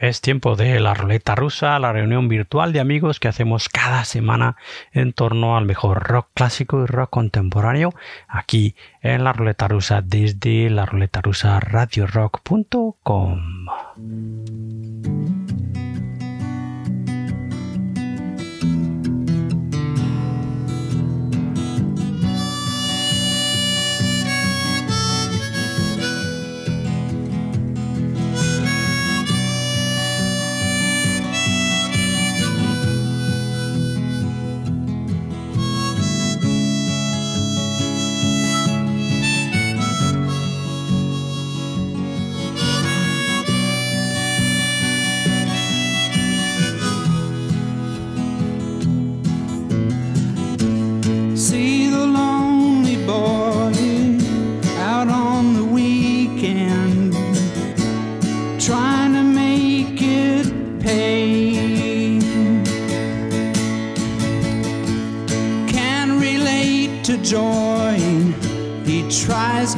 Es tiempo de la ruleta rusa, la reunión virtual de amigos que hacemos cada semana en torno al mejor rock clásico y rock contemporáneo aquí en la ruleta rusa desde la ruleta rusa.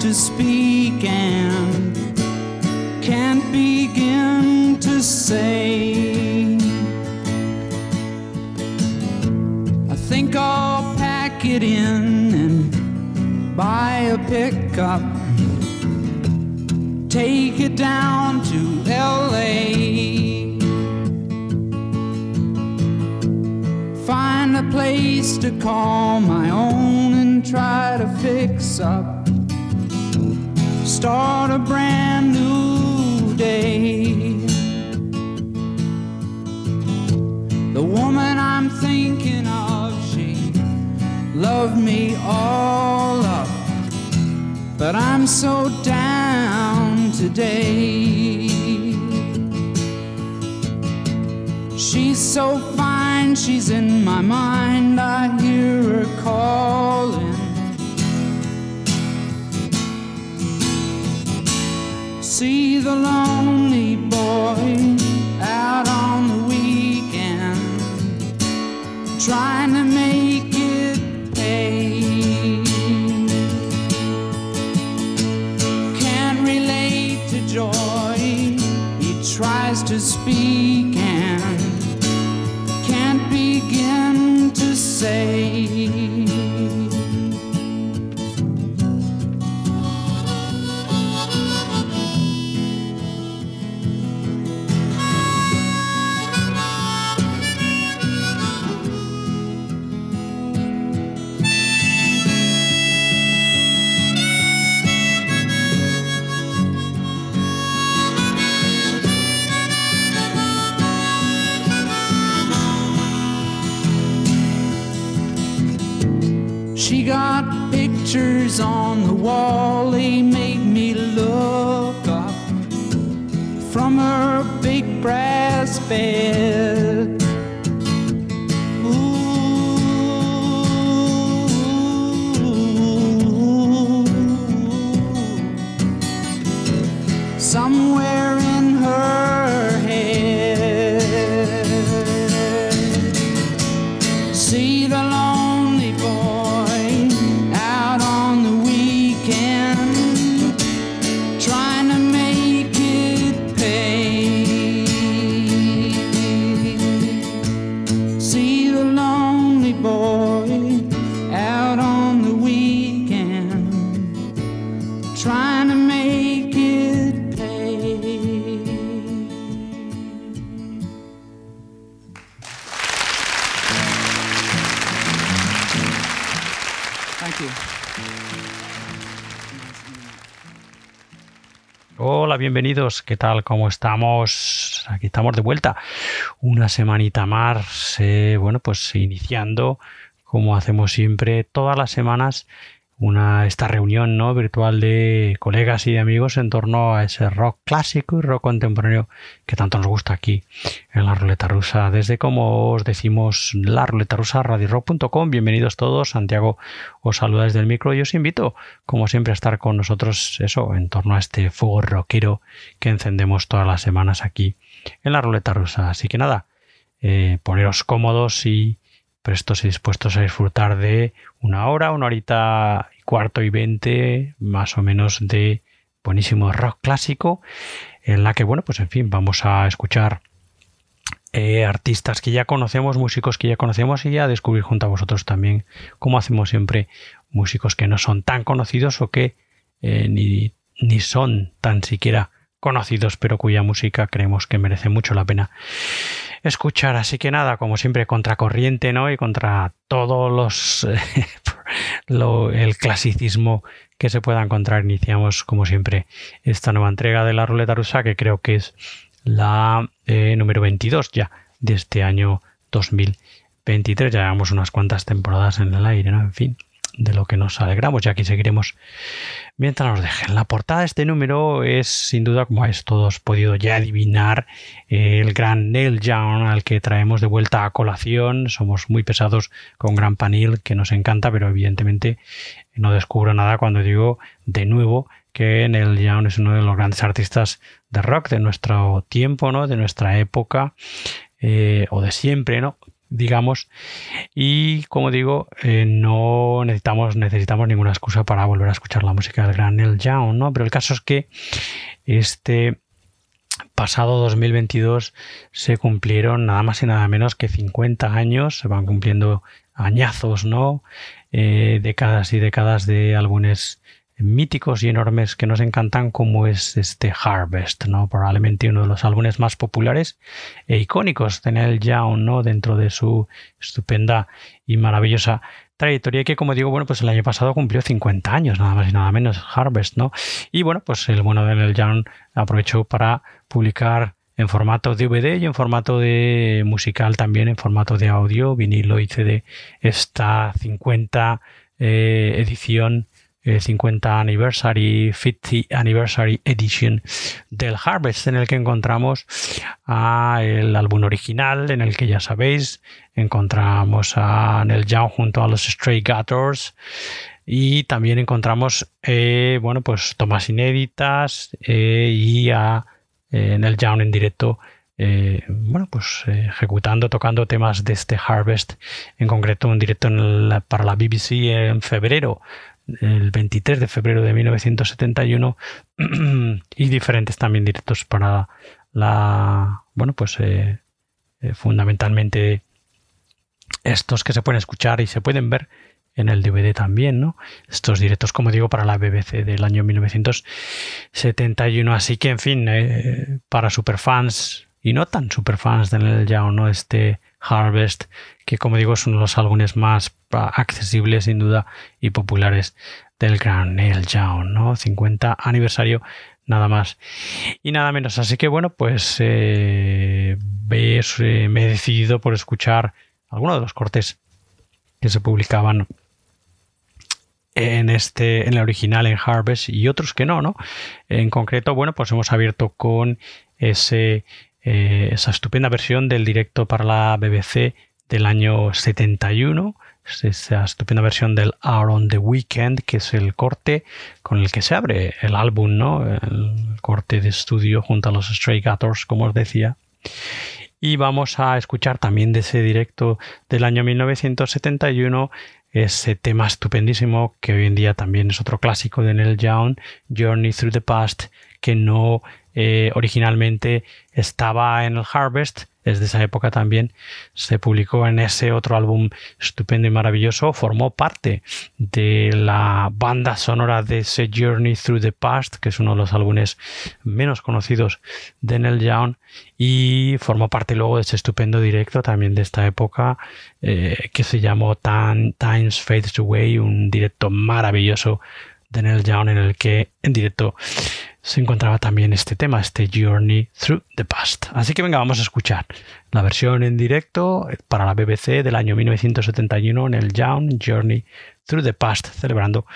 to speak and can't begin to say. I think I'll pack it in and buy a pickup, take it down to LA. Find a place to call my own and try to fix up start a brand new day. The woman I'm thinking of, she loved me all up, but I'm so down today. She's so fine, she's in my mind, I hear her calling. see the lonely boy out on the weekend trying to make it pay. Can't relate to joy, he tries to speak and can't begin to say. ¿Qué tal? ¿Cómo estamos? Aquí estamos de vuelta. Una semanita más. Eh, bueno, pues iniciando, como hacemos siempre, todas las semanas, una, esta reunión ¿no? virtual de colegas y amigos en torno a ese rock clásico y rock contemporáneo que tanto nos gusta aquí en la ruleta rusa. Desde como os decimos la ruleta rusa radiorock.com. Bienvenidos todos. Santiago os saluda desde el micro y os invito, como siempre, a estar con nosotros eso en torno a este fuego rockero que encendemos todas las semanas aquí en la ruleta rusa. Así que nada, eh, poneros cómodos y prestos y dispuestos a disfrutar de una hora, una horita y cuarto y veinte más o menos de buenísimo rock clásico en la que, bueno, pues en fin, vamos a escuchar eh, artistas que ya conocemos, músicos que ya conocemos y a descubrir junto a vosotros también, como hacemos siempre, músicos que no son tan conocidos o que eh, ni, ni son tan siquiera conocidos, pero cuya música creemos que merece mucho la pena escuchar. Así que nada, como siempre, contracorriente, ¿no? Y contra todos los el clasicismo que se pueda encontrar, iniciamos, como siempre, esta nueva entrega de la ruleta rusa, que creo que es la eh, número 22 ya de este año 2023. Ya llevamos unas cuantas temporadas en el aire, ¿no? En fin, de lo que nos alegramos, ya que seguiremos mientras nos dejen. La portada de este número es, sin duda, como habéis todos podido ya adivinar, el gran Neil Young al que traemos de vuelta a colación. Somos muy pesados con Gran Panil, que nos encanta, pero evidentemente no descubro nada cuando digo de nuevo que Neil Young es uno de los grandes artistas de rock de nuestro tiempo, ¿no? De nuestra época. Eh, o de siempre, ¿no? Digamos. Y como digo, eh, no necesitamos, necesitamos ninguna excusa para volver a escuchar la música del gran Neil Young, ¿no? Pero el caso es que este pasado 2022 se cumplieron nada más y nada menos que 50 años, se van cumpliendo añazos, ¿no? Eh, décadas y décadas de álbumes míticos y enormes que nos encantan como es este Harvest, ¿no? Probablemente uno de los álbumes más populares e icónicos de Neil Young, ¿no? Dentro de su estupenda y maravillosa trayectoria que como digo, bueno, pues el año pasado cumplió 50 años, nada más y nada menos, Harvest, ¿no? Y bueno, pues el bueno de Neil Young aprovechó para publicar en formato DVD y en formato de musical también, en formato de audio, vinilo y CD, esta 50 eh, edición 50 eh, Anniversary, 50 Anniversary Edition del Harvest, en el que encontramos el álbum original, en el que ya sabéis, encontramos a Neil Young junto a los Stray Gators y también encontramos, eh, bueno, pues tomas inéditas eh, y a Neil Young en directo bueno, pues ejecutando, tocando temas de este Harvest, en concreto un directo para la BBC en febrero el 23 de febrero de 1971 y diferentes también directos para la bueno pues eh, eh, fundamentalmente estos que se pueden escuchar y se pueden ver en el DVD también, ¿no? Estos directos, como digo, para la BBC del año 1971. Así que, en fin, eh, para superfans y no tan superfans de Neil Young, ¿no? Este Harvest, que como digo es uno de los álbumes más accesibles sin duda y populares del gran Neil Young, ¿no? 50 aniversario nada más y nada menos. Así que bueno, pues eh, eh, me he decidido por escuchar algunos de los cortes que se publicaban en este en el original en Harvest y otros que no, ¿no? En concreto, bueno, pues hemos abierto con ese eh, esa estupenda versión del directo para la BBC del año 71, esa estupenda versión del Hour on the Weekend, que es el corte con el que se abre el álbum, ¿no? El corte de estudio junto a los Stray Gators, como os decía. Y vamos a escuchar también de ese directo del año 1971 ese tema estupendísimo que hoy en día también es otro clásico de Neil Young, Journey Through the Past, que no eh, originalmente estaba en el Harvest, es de esa época también, se publicó en ese otro álbum estupendo y maravilloso, formó parte de la banda sonora de ese Journey Through the Past, que es uno de los álbumes menos conocidos de Neil Young, y formó parte luego de ese estupendo directo también de esta época, eh, que se llamó Times Fades Away, un directo maravilloso de Neil Young en el que en directo se encontraba también este tema, este Journey Through the Past. Así que venga, vamos a escuchar la versión en directo para la BBC del año 1971 en el Young Journey Through the Past, celebrando,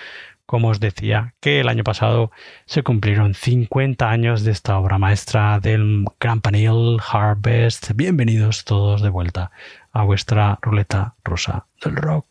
como os decía, que el año pasado se cumplieron 50 años de esta obra maestra del Gran Panel Harvest. Bienvenidos todos de vuelta a vuestra ruleta rusa del rock.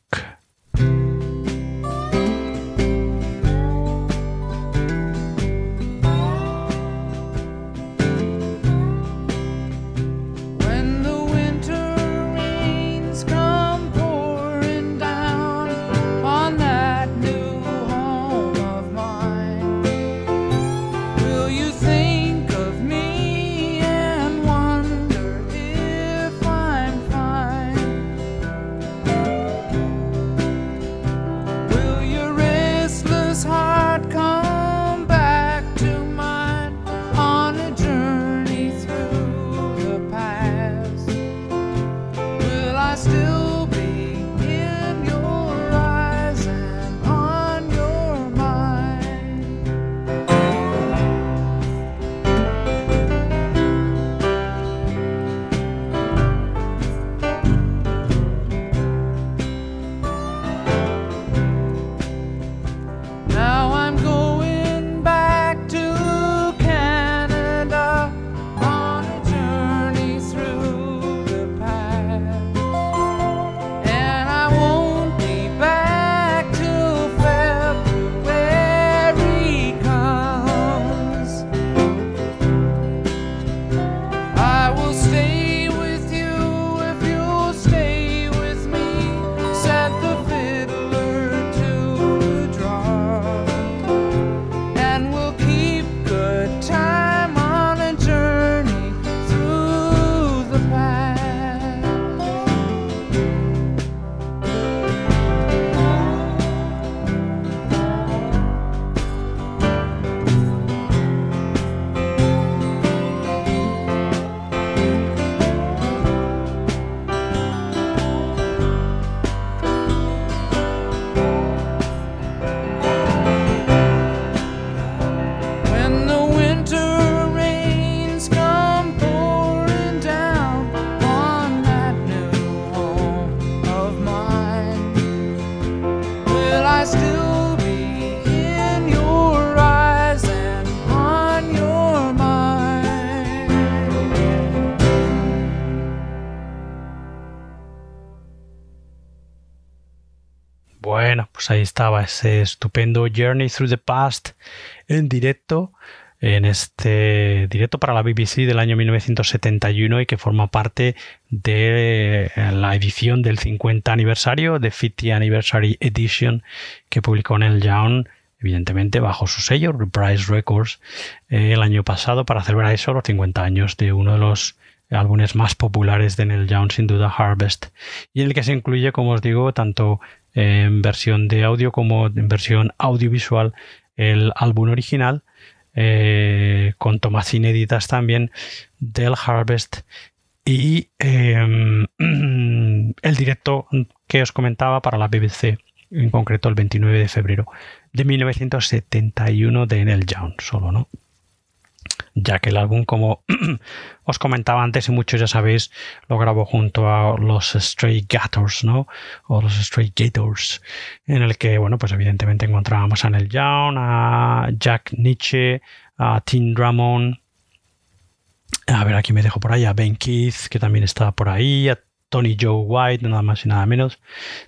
Pues ahí estaba ese estupendo Journey Through the Past en directo, en este directo para la BBC del año 1971 y que forma parte de la edición del 50 aniversario, de 50 Anniversary Edition, que publicó Neil Young, evidentemente bajo su sello, Reprise Records, eh, el año pasado para celebrar eso, los 50 años de uno de los álbumes más populares de Neil Young, sin duda Harvest, y en el que se incluye, como os digo, tanto en versión de audio como en versión audiovisual el álbum original, eh, con tomas inéditas también del Harvest y em, el directo que os comentaba para la BBC, en concreto el 29 de febrero de 1971 de Neil Young, solo, ¿no? Ya que el álbum, como os comentaba antes y muchos ya sabéis, lo grabó junto a los Stray Gators, ¿no? O los Stray Gators, en el que, bueno, pues evidentemente encontrábamos a Neil Young, a Jack Nietzsche, a Tim Drummond, a ver, aquí me dejo por ahí, a Ben Keith, que también estaba por ahí, a Tony Joe White, nada más y nada menos,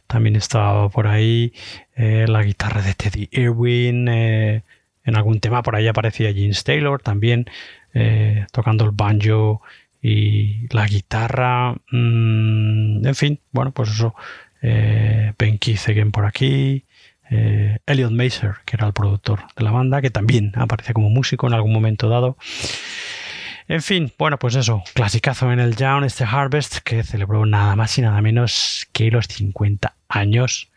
también estaba por ahí, eh, la guitarra de Teddy Irwin, eh, en algún tema por ahí aparecía James Taylor también eh, tocando el banjo y la guitarra. Mm, en fin, bueno, pues eso. Eh, ben Keith por aquí. Eh, Elliot Maser, que era el productor de la banda, que también aparece como músico en algún momento dado. En fin, bueno, pues eso, clasicazo en el Down, este Harvest, que celebró nada más y nada menos que los 50 años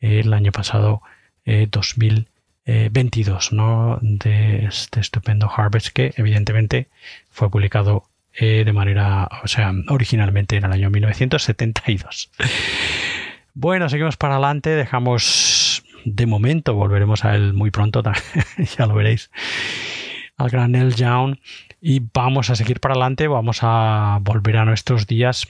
el año pasado, 2000. 22 eh, ¿no? de este estupendo Harvest que evidentemente fue publicado eh, de manera, o sea, originalmente en el año 1972. Bueno, seguimos para adelante, dejamos de momento, volveremos a él muy pronto, ya lo veréis, al gran El Young y vamos a seguir para adelante, vamos a volver a nuestros días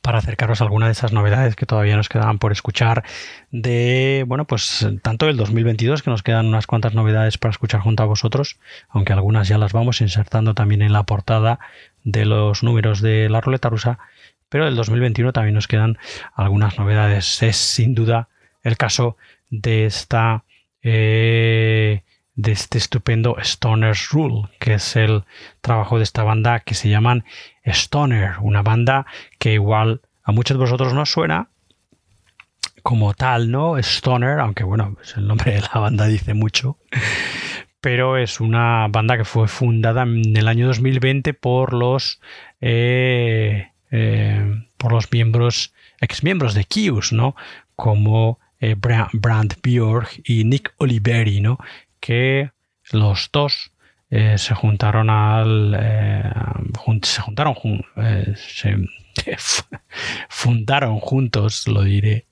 para acercaros a alguna de esas novedades que todavía nos quedaban por escuchar de, bueno, pues tanto el 2022, que nos quedan unas cuantas novedades para escuchar junto a vosotros, aunque algunas ya las vamos insertando también en la portada de los números de la ruleta rusa, pero del 2021 también nos quedan algunas novedades. Es sin duda el caso de esta... Eh, de este estupendo Stoner's Rule, que es el trabajo de esta banda que se llaman Stoner, una banda que igual a muchos de vosotros no suena como tal, ¿no? Stoner, aunque bueno, pues el nombre de la banda dice mucho, pero es una banda que fue fundada en el año 2020 por los eh, eh, por los miembros ex miembros de Kius, ¿no? Como eh, Brand Bjork y Nick Oliveri, ¿no? que los dos eh, se juntaron al eh, se juntaron eh, se fundaron juntos lo diré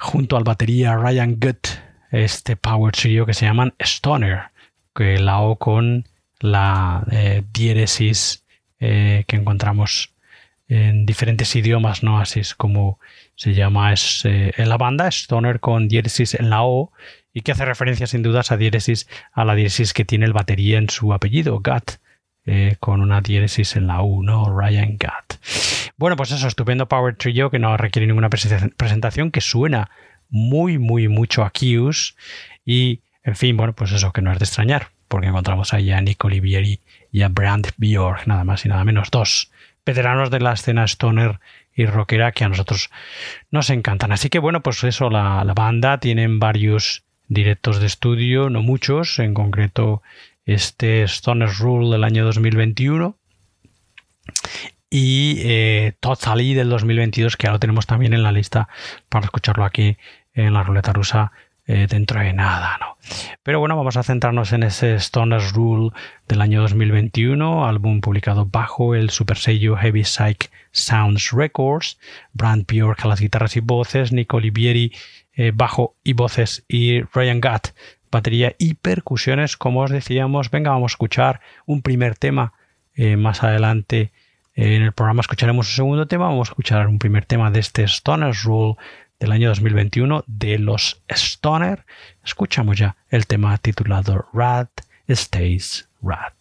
junto al batería Ryan Gutt este power trio que se llaman Stoner que la O con la diéresis que encontramos en diferentes idiomas no así es como se llama es en la banda Stoner con diéresis en la O y que hace referencia sin dudas a a la diéresis que tiene el batería en su apellido, Gat, eh, con una diéresis en la U, ¿no? Ryan Gat. Bueno, pues eso, estupendo Power Trio que no requiere ninguna presentación, que suena muy, muy mucho a Kius y, en fin, bueno, pues eso que no es de extrañar, porque encontramos ahí a Nick Olivieri y a Brand Bjork, nada más y nada menos, dos veteranos de la escena stoner y rockera que a nosotros nos encantan. Así que bueno, pues eso, la, la banda tienen varios directos de estudio, no muchos, en concreto este Stoner's Rule del año 2021 y eh, del 2022 que ahora lo tenemos también en la lista para escucharlo aquí en la ruleta rusa eh, dentro de nada, ¿no? Pero bueno, vamos a centrarnos en ese Stoner's Rule del año 2021, álbum publicado bajo el super sello Heavy Psych Sounds Records, Brand Bjork a las guitarras y voces, Nick Olivieri eh, bajo y voces y Ryan Gatt batería y percusiones como os decíamos. Venga vamos a escuchar un primer tema eh, más adelante eh, en el programa escucharemos un segundo tema. Vamos a escuchar un primer tema de este Stoner's Rule del año 2021 de los Stoner. Escuchamos ya el tema titulado Rat Stays Rat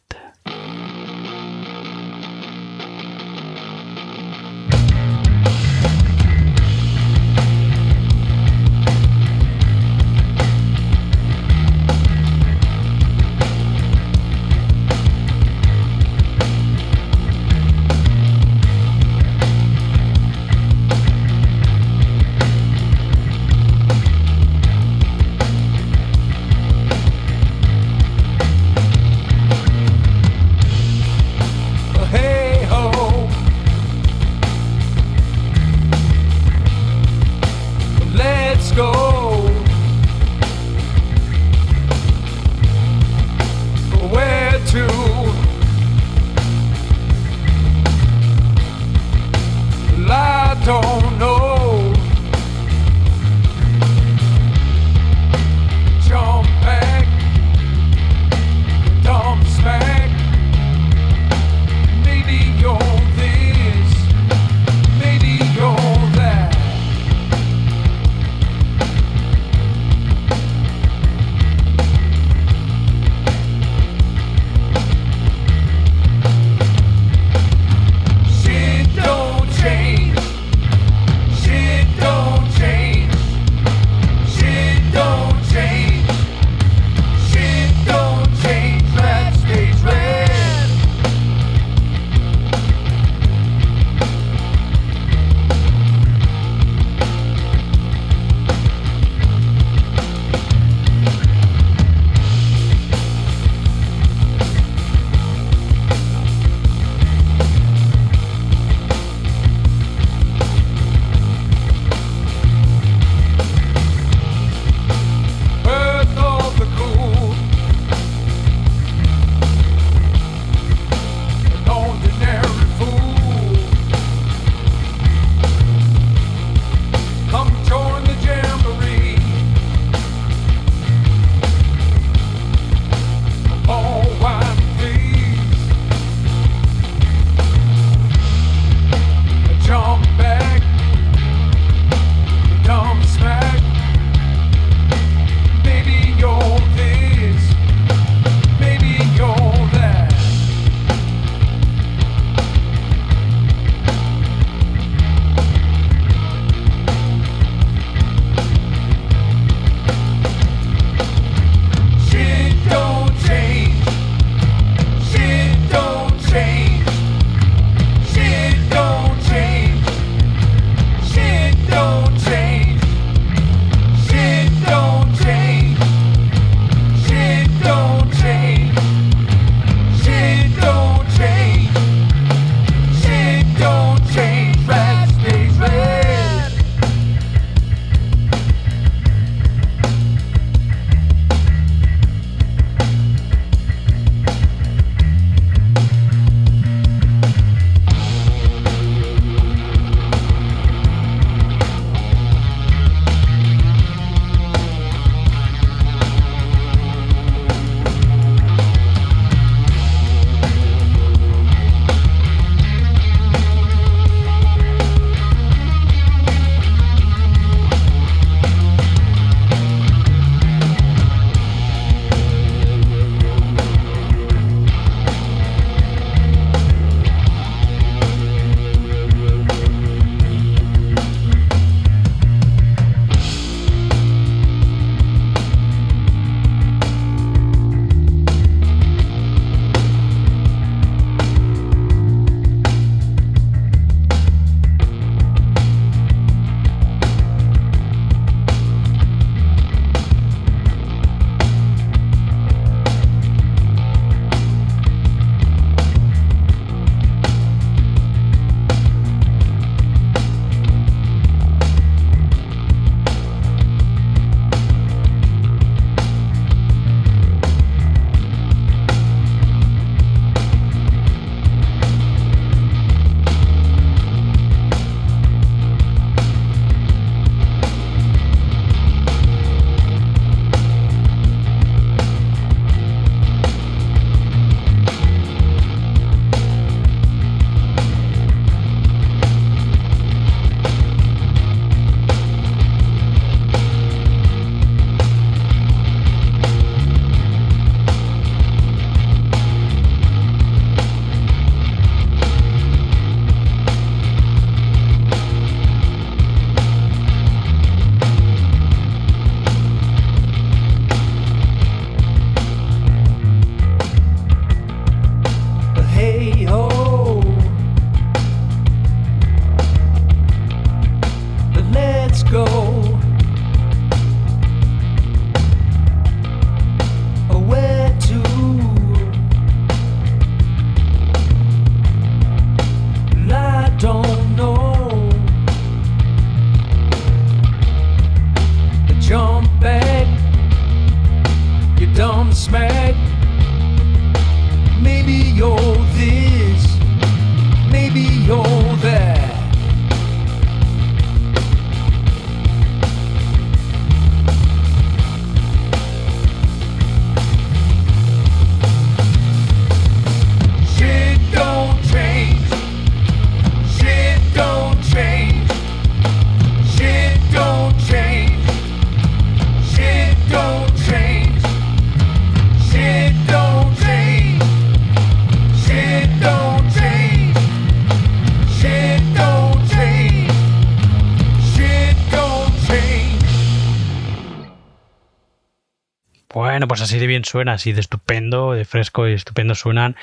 así de bien suena, así de estupendo, de fresco y estupendo suenan.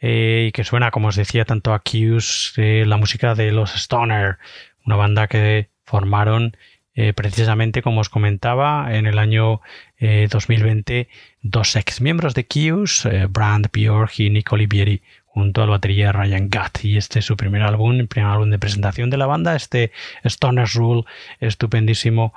Eh, y que suena, como os decía, tanto a Q's, la música de los Stoner, una banda que formaron eh, precisamente, como os comentaba, en el año 2020, eh, dos ex miembros de Q's, Brand Bjork y Nick Olivieri, junto al batería Ryan Gutt. Y este es su primer álbum, el primer álbum de presentación de la banda, este Stoner's Rule, estupendísimo.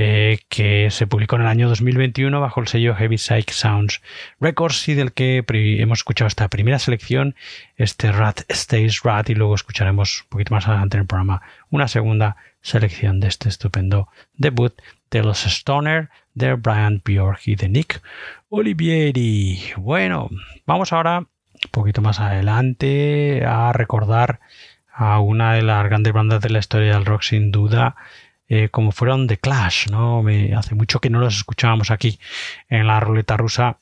Eh, que se publicó en el año 2021 bajo el sello Heavy Psych Sounds Records y del que hemos escuchado esta primera selección, este Rat Stays Rat, y luego escucharemos un poquito más adelante en el programa una segunda selección de este estupendo debut de los Stoner, de Brian Bjork y de Nick Olivieri. Bueno, vamos ahora un poquito más adelante a recordar a una de las grandes bandas de la historia del rock sin duda, eh, como fueron The Clash, ¿no? Hace mucho que no los escuchábamos aquí en la ruleta rusa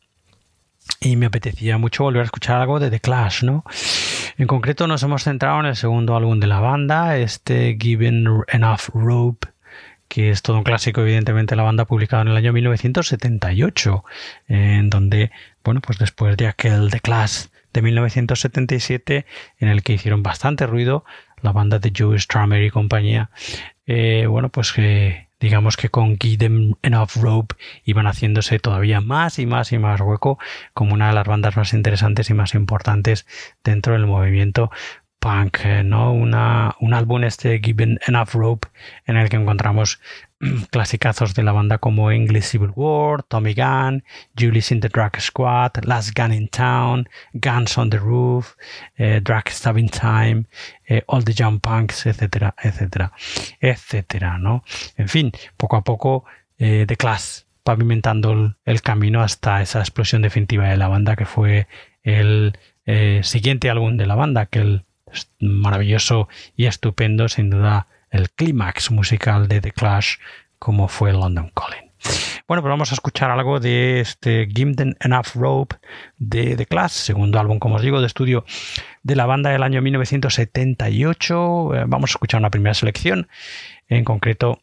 y me apetecía mucho volver a escuchar algo de The Clash, ¿no? En concreto nos hemos centrado en el segundo álbum de la banda, este Given Enough Rope, que es todo un clásico, evidentemente, la banda publicado en el año 1978, en donde, bueno, pues después de aquel The Clash de 1977, en el que hicieron bastante ruido la banda de Joe Strummer y compañía, eh, bueno, pues que digamos que con Give Them Enough Rope iban haciéndose todavía más y más y más hueco como una de las bandas más interesantes y más importantes dentro del movimiento eh, ¿no? Un álbum este Given Enough Rope en el que encontramos clasicazos de la banda como English Civil War, Tommy Gunn, Julius in the Drag Squad, Last Gun in Town, Guns on the Roof, eh, Drag Stabbing Time, eh, All the Young Punks, etcétera, etcétera, etcétera, ¿no? En fin, poco a poco eh, The Class pavimentando el, camino hasta esa explosión definitiva de la banda que fue el eh, siguiente álbum de la banda, que el maravilloso y estupendo, sin duda, el clímax musical de The Clash como fue London Calling. Bueno, pues vamos a escuchar algo de este Gimden Enough Rope de The Clash, segundo álbum, como os digo, de estudio de la banda del año 1978. Eh, vamos a escuchar una primera selección. En concreto,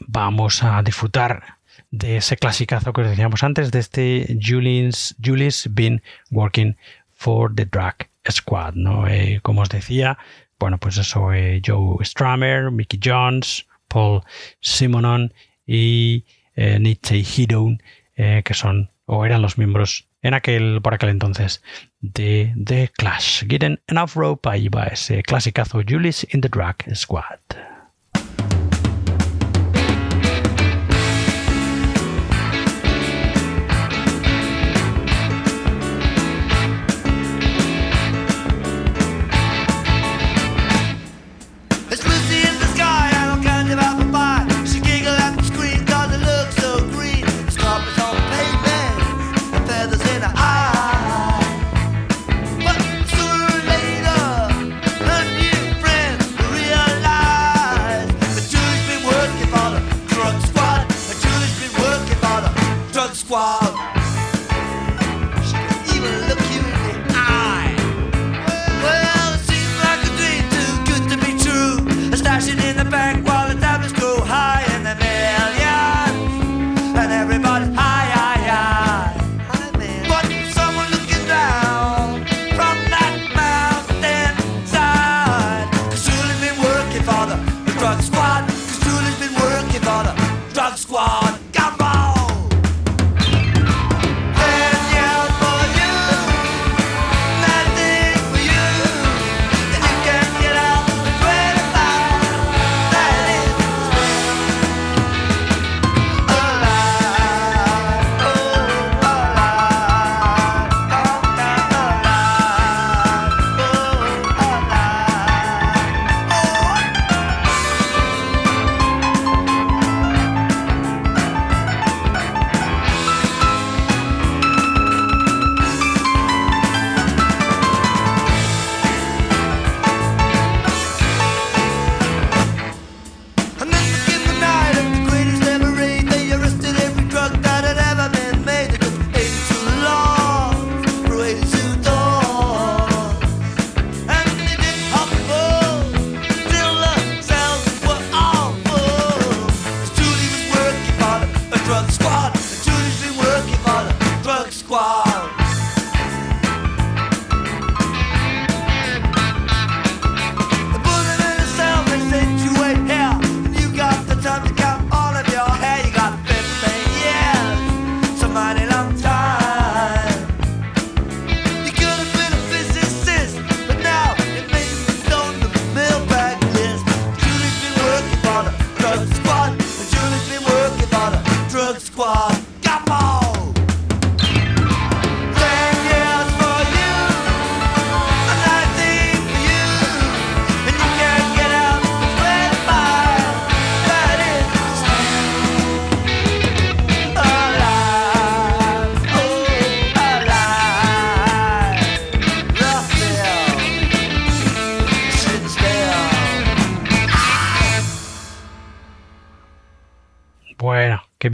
vamos a disfrutar de ese clasicazo que os decíamos antes, de este Julie's, Julie's Been Working for the Drag Squad. ¿no? Eh, como os decía, bueno, pues eso, eh, Joe Stramer, Mickey Jones, Paul Simonon y eh, Nietzsche Hidon, eh, que son o eran los miembros en aquel, por aquel entonces de The Clash. Getting Enough Rope, ahí va ese clasicazo Julius in the Drag Squad.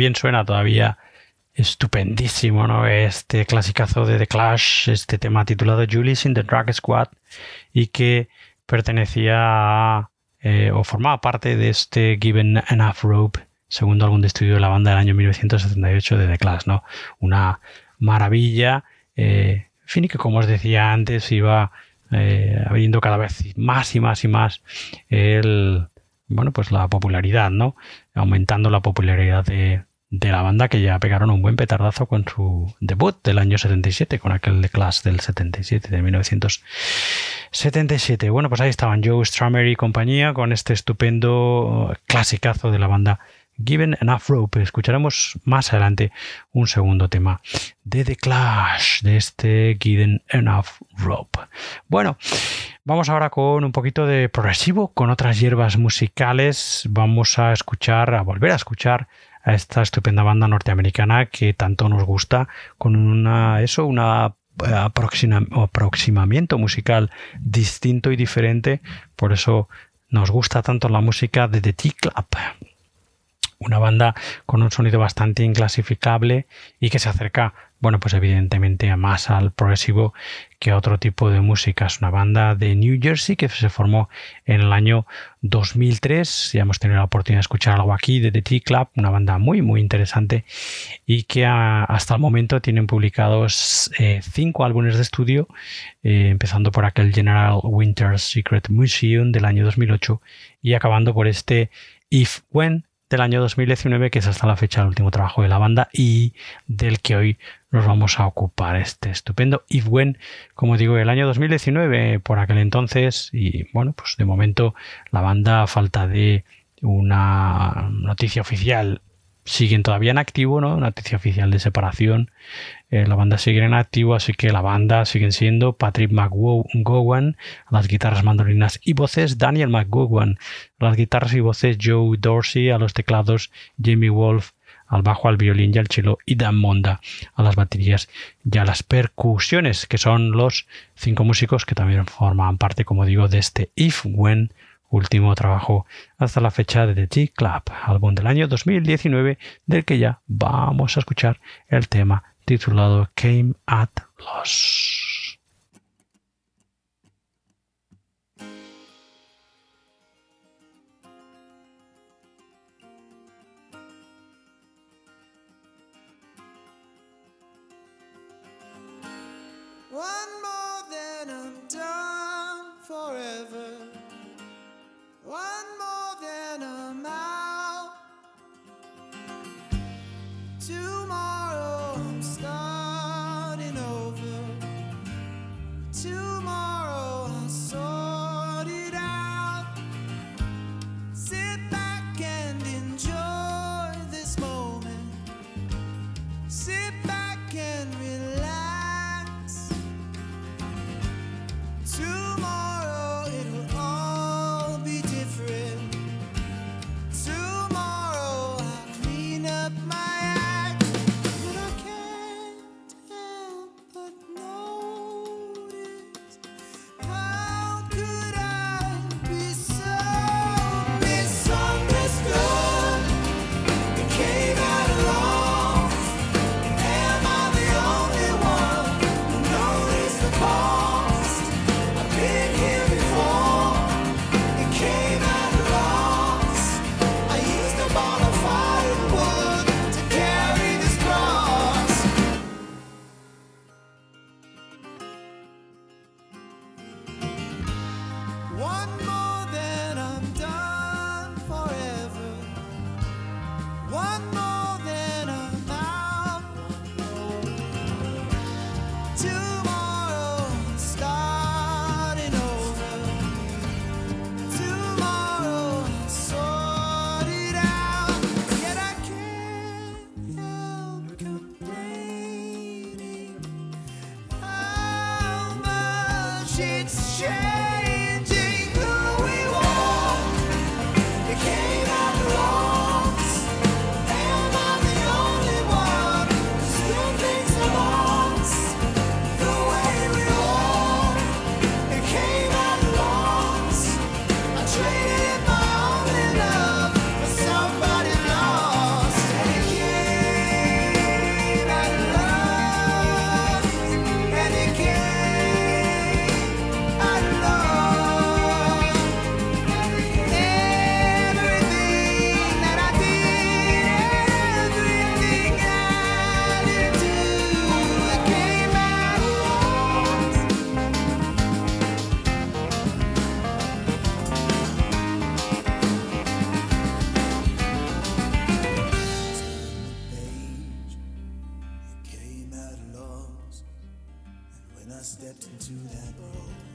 Bien suena todavía. Estupendísimo, ¿no? Este clasicazo de The Clash, este tema titulado Julius in the Drag Squad y que pertenecía a, eh, o formaba parte de este Given Enough Rope, segundo álbum de estudio de la banda del año 1978 de The Clash, ¿no? Una maravilla, eh, fin, y que como os decía antes iba eh, abriendo cada vez más y más y más el, bueno, pues la popularidad, ¿no? Aumentando la popularidad de, la banda que ya pegaron un buen petardazo con su debut del año 77, con aquel de Class del 77, de 1977. Bueno, pues ahí estaban Joe Strummer y compañía con este estupendo clasicazo de la banda Given Enough Rope. Escucharemos más adelante un segundo tema de The Clash, de este Given Enough Rope. Bueno, vamos ahora con un poquito de progresivo, con otras hierbas musicales. Vamos a escuchar, a volver a escuchar a esta estupenda banda norteamericana que tanto nos gusta, con una, eso, una eh, aproximamiento musical distinto y diferente. Por eso nos gusta tanto la música de The T-Club una banda con un sonido bastante inclasificable y que se acerca, bueno, pues evidentemente más al progresivo que a otro tipo de música. Es una banda de New Jersey que se formó en el año 2003. Ya hemos tenido la oportunidad de escuchar algo aquí de The T-Club, una banda muy, muy interesante y que hasta el momento tienen publicados eh, cinco álbumes de estudio, eh, empezando por aquel General Winter's Secret Museum del año 2008 y acabando por este If When del año 2019, que es hasta la fecha el último trabajo de la banda y del que hoy nos vamos a ocupar. Este estupendo If When, como digo, el año 2019, por aquel entonces, y bueno, pues de momento la banda, a falta de una noticia oficial siguen todavía en activo, ¿no? Noticia oficial de separación. Eh, la banda sigue en activo, así que la banda siguen siendo Patrick McGowan las guitarras, mandolinas y voces, Daniel McGowan las guitarras y voces, Joe Dorsey a los teclados, Jamie Wolf al bajo, al violín y al cello y Dan Monda a las baterías y a las percusiones, que son los cinco músicos que también forman parte, como digo, de este If When último trabajo hasta la fecha de The G-Club, álbum del año 2019 del que ya vamos a escuchar el tema titulado Came at Loss. it's Stepped into that role.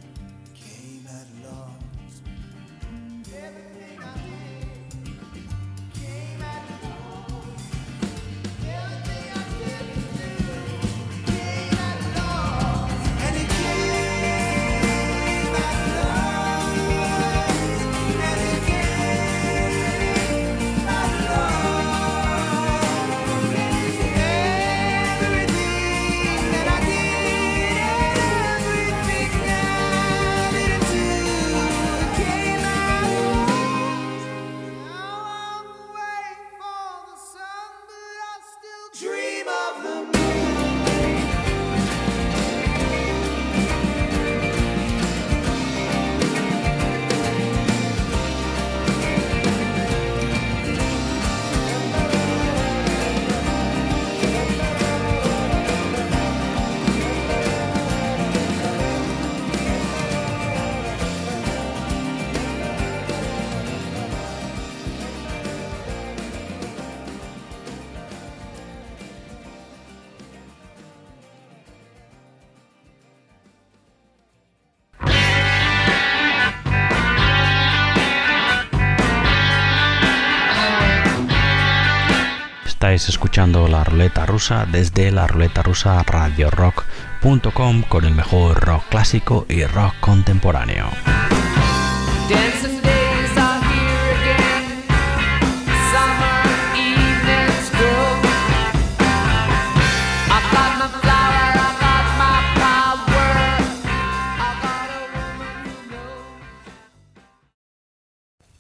Estáis escuchando la ruleta rusa desde la ruleta rusa radio rock.com con el mejor rock clásico y rock contemporáneo.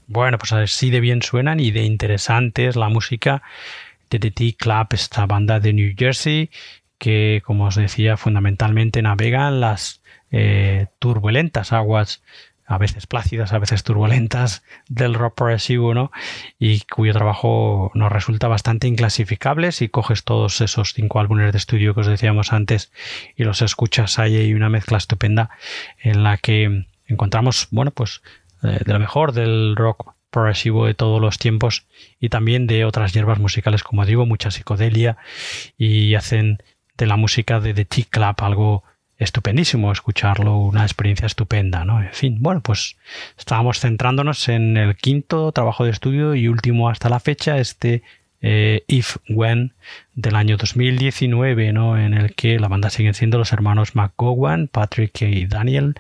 Bueno, pues así de bien suenan y de interesante es la música de The T-Club, esta banda de New Jersey que, como os decía, fundamentalmente navega en las eh, turbulentas aguas, a veces plácidas, a veces turbulentas, del rock progresivo, ¿no? Y cuyo trabajo nos resulta bastante inclasificable si coges todos esos cinco álbumes de estudio que os decíamos antes y los escuchas, hay una mezcla estupenda en la que encontramos, bueno, pues eh, de lo mejor del rock progresivo de todos los tiempos y también de otras hierbas musicales, como digo, mucha psicodelia y hacen de la música de The T-Club algo estupendísimo escucharlo, una experiencia estupenda, ¿no? En fin, bueno, pues estábamos centrándonos en el quinto trabajo de estudio y último hasta la fecha, este eh, If When del año 2019, ¿no? En el que la banda siguen siendo los hermanos McGowan, Patrick y Daniel,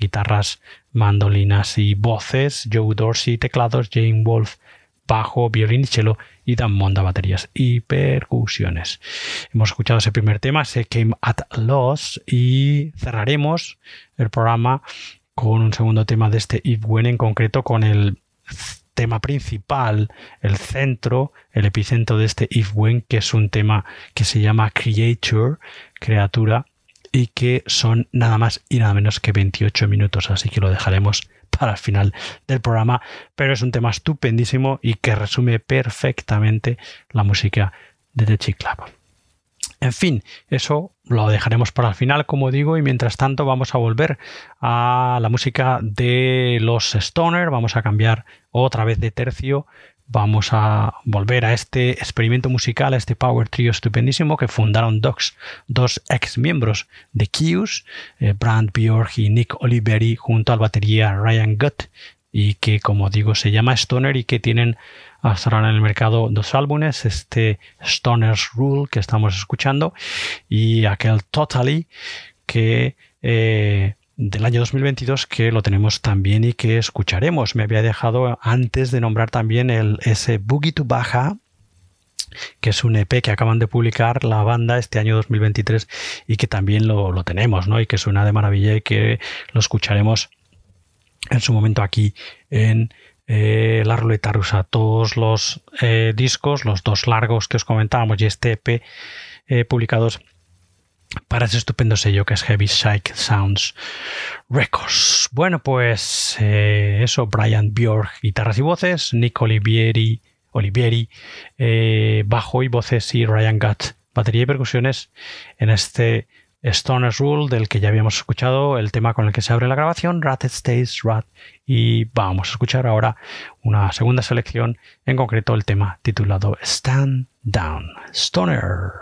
guitarras, mandolinas y voces, Joe Dorsey, teclados, Jane Wolf, bajo, violín y cello y Dan Monda baterías y percusiones. Hemos escuchado ese primer tema, se Came at Loss y cerraremos el programa con un segundo tema de este If When en concreto con el tema principal, el centro, el epicentro de este If When, que es un tema que se llama Creature, criatura, y que son nada más y nada menos que 28 minutos, así que lo dejaremos para el final del programa, pero es un tema estupendísimo y que resume perfectamente la música de The Chick Club. En fin, eso lo dejaremos para el final, como digo, y mientras tanto vamos a volver a la música de los Stoner, vamos a cambiar otra vez de tercio. Vamos a volver a este experimento musical, a este power trio estupendísimo que fundaron dos, dos ex miembros de Kius, eh, Brand Bjork y Nick Oliveri, junto al batería Ryan Gutt, y que, como digo, se llama Stoner y que tienen ahora en el mercado dos álbumes, este Stoner's Rule que estamos escuchando y aquel Totally que eh, del año 2022 que lo tenemos también y que escucharemos. Me había dejado antes de nombrar también el, ese Boogie to Baja, que es un EP que acaban de publicar la banda este año 2023 y que también lo, tenemos, ¿no? Y que suena de maravilla y que lo escucharemos en su momento aquí en eh, la ruleta rusa. Todos los eh, discos, los dos largos que os comentábamos y este EP eh, publicados para ese estupendo sello que es Heavy Psych Sounds Records. Bueno, pues eh, eso, Brian Bjork, guitarras y voces, Nick Olivieri, Olivieri bajo y voces y Ryan Gutt, batería y percusiones en este Stoner's Rule del que ya habíamos escuchado el tema con el que se abre la grabación, Rat Stays Rat, y vamos a escuchar ahora una segunda selección, en concreto el tema titulado Stand Down, Stoner.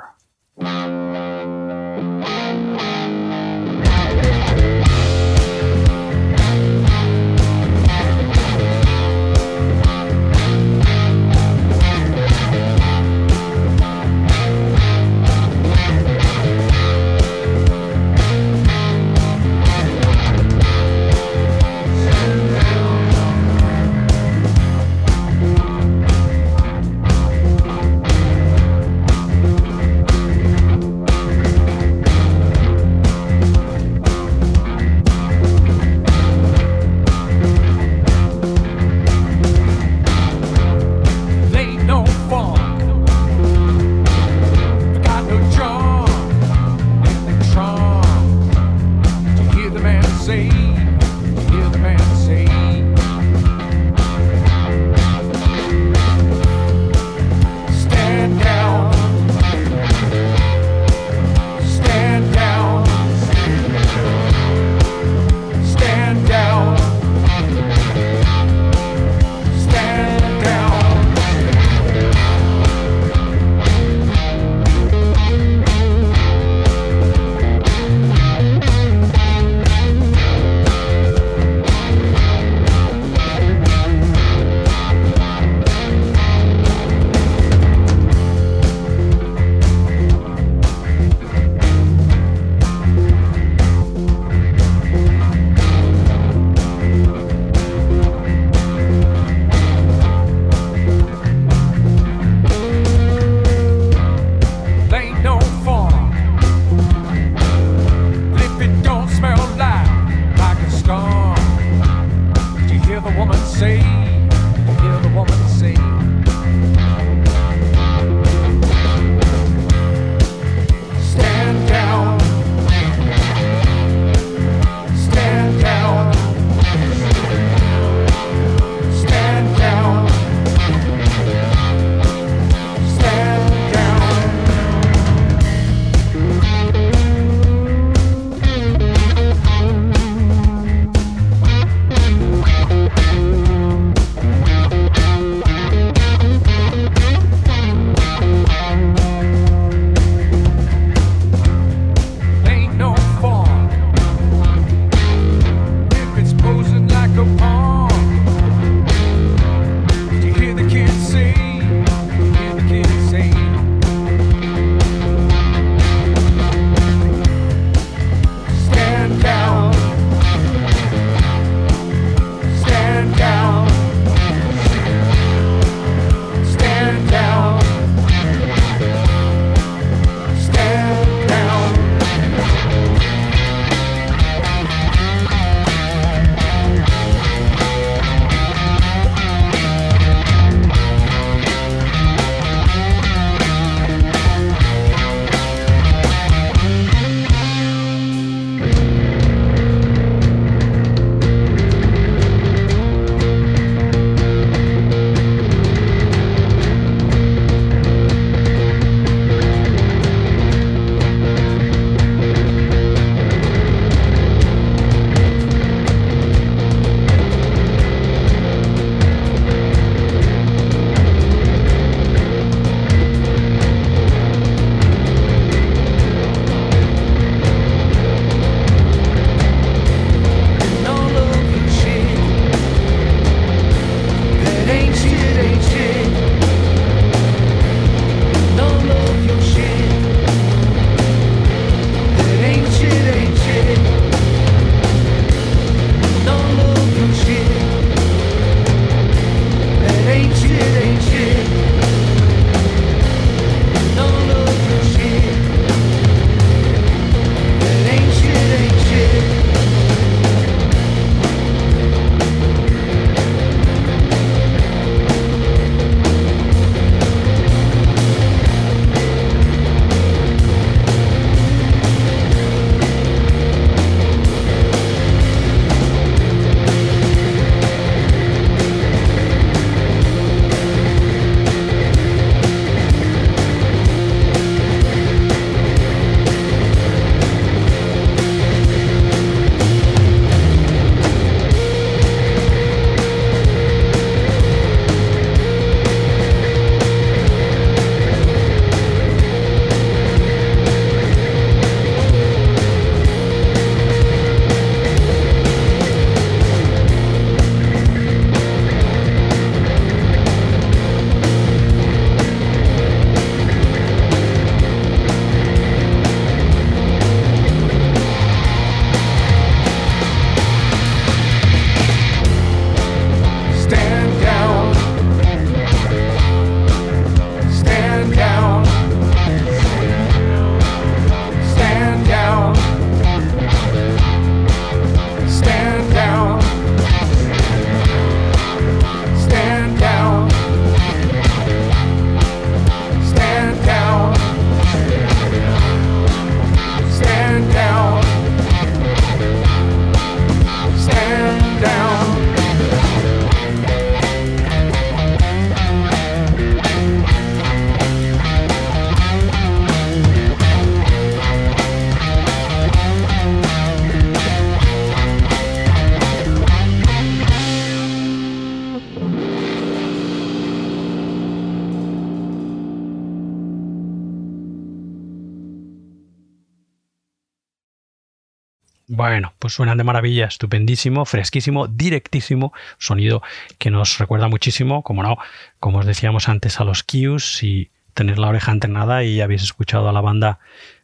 Bueno, pues suenan de maravilla, estupendísimo, fresquísimo, directísimo, sonido que nos recuerda muchísimo, como no, como os decíamos antes, a los Kius y tener la oreja entrenada y habéis escuchado a la banda,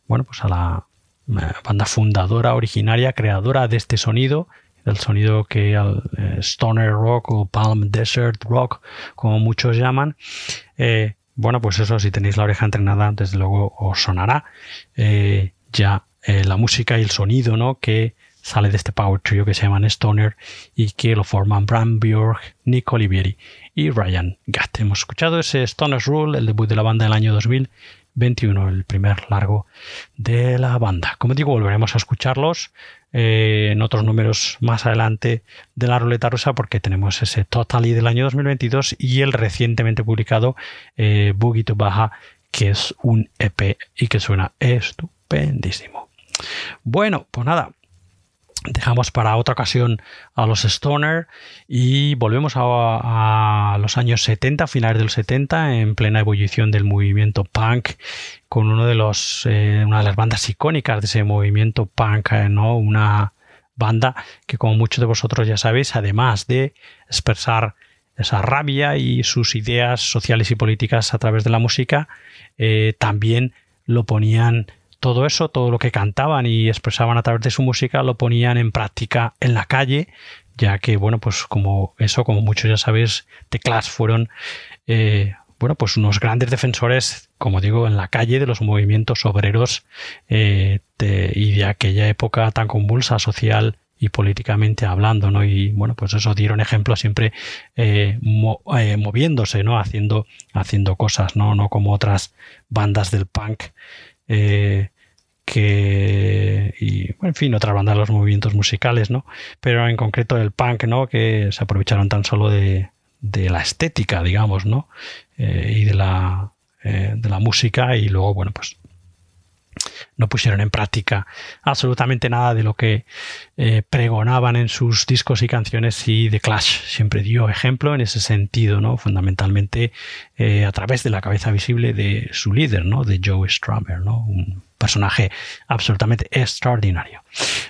bueno, pues a la eh, banda fundadora, originaria, creadora de este sonido, del sonido que al eh, Stoner Rock o Palm Desert Rock, como muchos llaman. Eh, bueno, pues eso, si tenéis la oreja entrenada, desde luego os sonará ya eh, la música y el sonido, ¿no? Que sale de este power trio que se llaman Stoner y que lo forman Bram Bjork, Nick Olivieri y Ryan Gatt. Hemos escuchado ese Stoner's Rule, el debut de la banda del año 2021, el primer largo de la banda. Como digo, volveremos a escucharlos eh, en otros números más adelante de la ruleta rusa porque tenemos ese Totally del año 2022 y el recientemente publicado eh, Boogie to Baja que es un EP y que suena estupendísimo. Bueno, pues nada, dejamos para otra ocasión a los Stoner y volvemos a, los años 70, finales de los 70, en plena ebullición del movimiento punk, con uno de los, eh, una de las bandas icónicas de ese movimiento punk, eh, ¿no? Una banda que como muchos de vosotros ya sabéis, además de expresar esa rabia y sus ideas sociales y políticas a través de la música, eh, también lo ponían todo eso, todo lo que cantaban y expresaban a través de su música, lo ponían en práctica en la calle, ya que, bueno, pues como eso, como muchos ya sabéis, The Clash fueron, eh, bueno, pues unos grandes defensores, como digo, en la calle de los movimientos obreros eh, y de aquella época tan convulsa social y políticamente hablando, ¿no? Y bueno, pues eso dieron ejemplo siempre eh, moviéndose, ¿no? Haciendo, haciendo cosas, ¿no? No como otras bandas del punk. Eh, que y en fin otras bandas de los movimientos musicales no pero en concreto el punk no que se aprovecharon tan solo de, de la estética digamos no y de la de la música y luego bueno pues no pusieron en práctica absolutamente nada de lo que eh, pregonaban en sus discos y canciones y The Clash siempre dio ejemplo en ese sentido, ¿no? fundamentalmente eh, a través de la cabeza visible de su líder, ¿no? de Joe Strummer, ¿no? un personaje absolutamente extraordinario.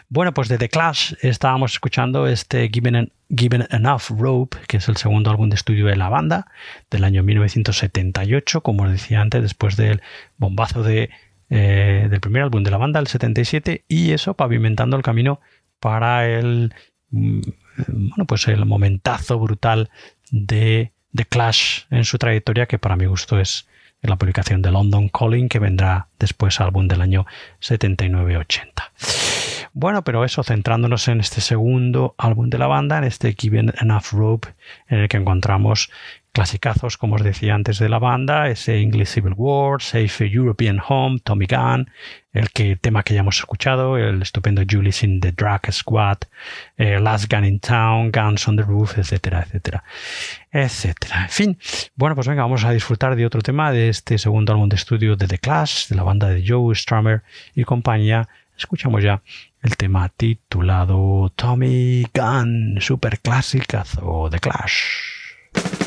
Bueno, pues de The Clash estábamos escuchando este Given, Given Enough Rope, que es el segundo álbum de estudio de la banda del año 1978, como os decía antes, después del bombazo de eh, del primer álbum de la banda, el 77, y eso pavimentando el camino para el, mm, bueno, pues el momentazo brutal de The Clash en su trayectoria, que para mi gusto es la publicación de London Calling, que vendrá después álbum del año 79-80. Bueno, pero eso, centrándonos en este segundo álbum de la banda, en este Given Enough Rope, en el que encontramos clasicazos, como os decía antes de la banda, ese English Civil War, Safe European Home, Tommy Gunn, el que, tema que ya hemos escuchado, el estupendo Julius in the Drag Squad, eh, Last Gun in Town, Guns on the Roof, etcétera, etcétera, etcétera. En fin, bueno, pues venga, vamos a disfrutar de otro tema de este segundo álbum de estudio de The Clash, de la banda de Joe Strummer y compañía. Escuchamos ya el tema titulado Tommy Gunn, super clasicazo de Clash.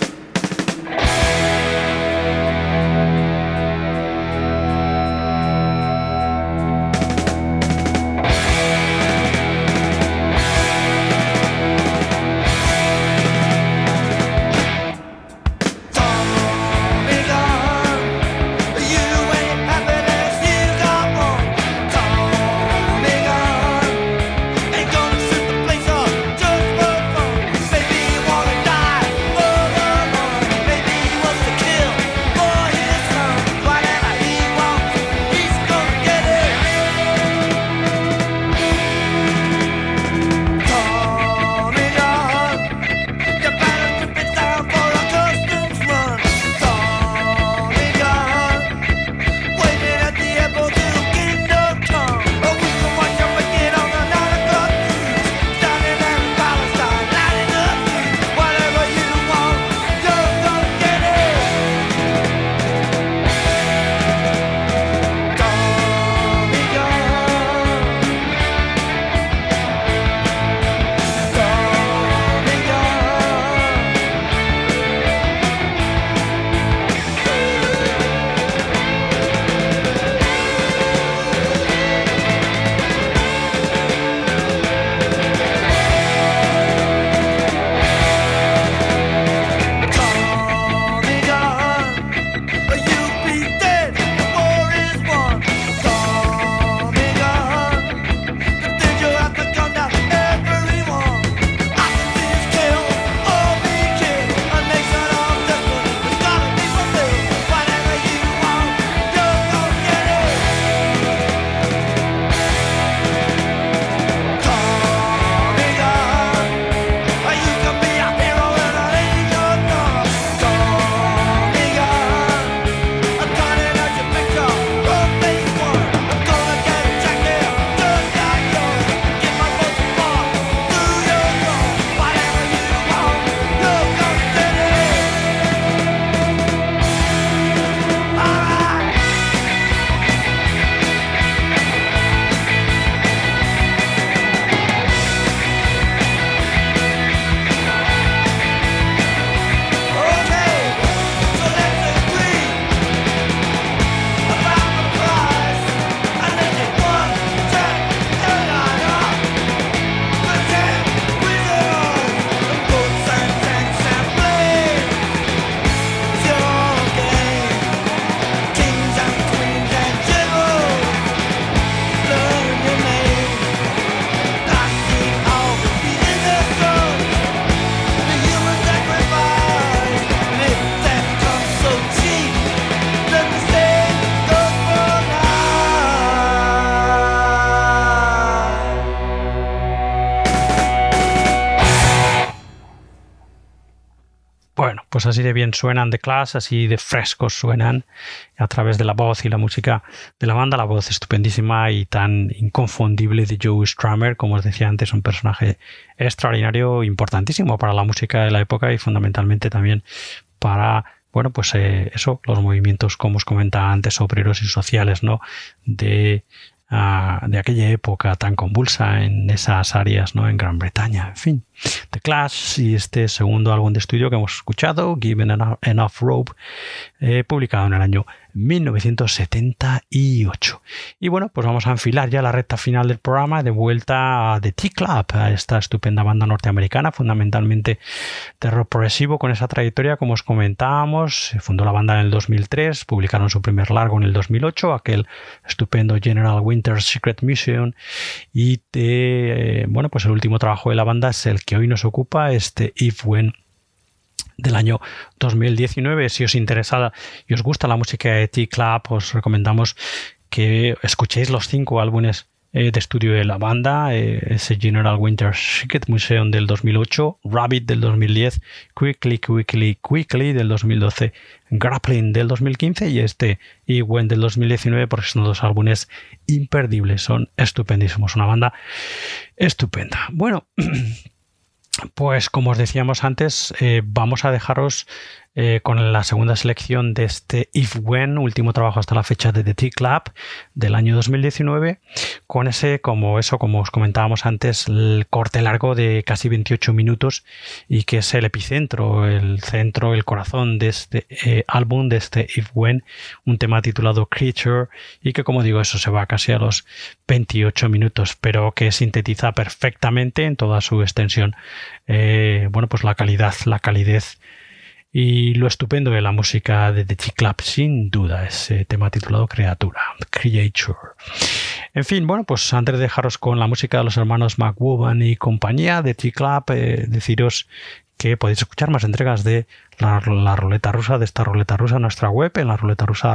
Así de bien suenan The Clash, así de frescos suenan a través de la voz y la música de la banda, la voz estupendísima y tan inconfundible de Joe Strummer, como os decía antes, un personaje extraordinario, importantísimo para la música de la época y fundamentalmente también para bueno, pues eh, eso, los movimientos, como os comentaba antes, obreros y sociales, ¿no? De de aquella época tan convulsa en esas áreas, ¿no? En Gran Bretaña, en fin. The Clash y este segundo álbum de estudio que hemos escuchado, Given Enough Rope, eh, publicado en el año 1978. Y bueno, pues vamos a enfilar ya la recta final del programa de vuelta a The T-Club, a esta estupenda banda norteamericana, fundamentalmente terror progresivo con esa trayectoria, como os comentábamos. Fundó la banda en el 2003, publicaron su primer largo en el 2008, aquel estupendo General Winter Secret Museum. Y eh, bueno, pues el último trabajo de la banda es el que hoy nos ocupa, este If When del año 2019. Si os interesa y os gusta la música de T-Club, os recomendamos que escuchéis los cinco álbumes eh, de estudio de la banda, eh, ese General Winter Secret Museum del 2008, Rabbit del 2010, Quickly, Quickly, Quickly del 2012, Grappling del 2015 y este When del 2019, porque son dos álbumes imperdibles, son estupendísimos, una banda estupenda. Bueno, Pues como os decíamos antes, eh, vamos a dejaros eh, con la segunda selección de este If When, último trabajo hasta la fecha de The T-Club del año 2019, con ese, como eso, como os comentábamos antes, el corte largo de casi 28 minutos y que es el epicentro, el centro, el corazón de este eh, álbum, de este If When, un tema titulado Creature y que como digo, eso se va casi a los 28 minutos, pero que sintetiza perfectamente en toda su extensión, eh, bueno, pues la calidad, la calidez y lo estupendo de la música de The T-Club, sin duda, ese tema titulado Creatura, Creature. En fin, bueno, pues antes de dejaros con la música de los hermanos McWoban y compañía de T-Club, eh, deciros que podéis escuchar más entregas de la, ruleta rusa, de esta ruleta rusa en nuestra web, en la ruleta rusa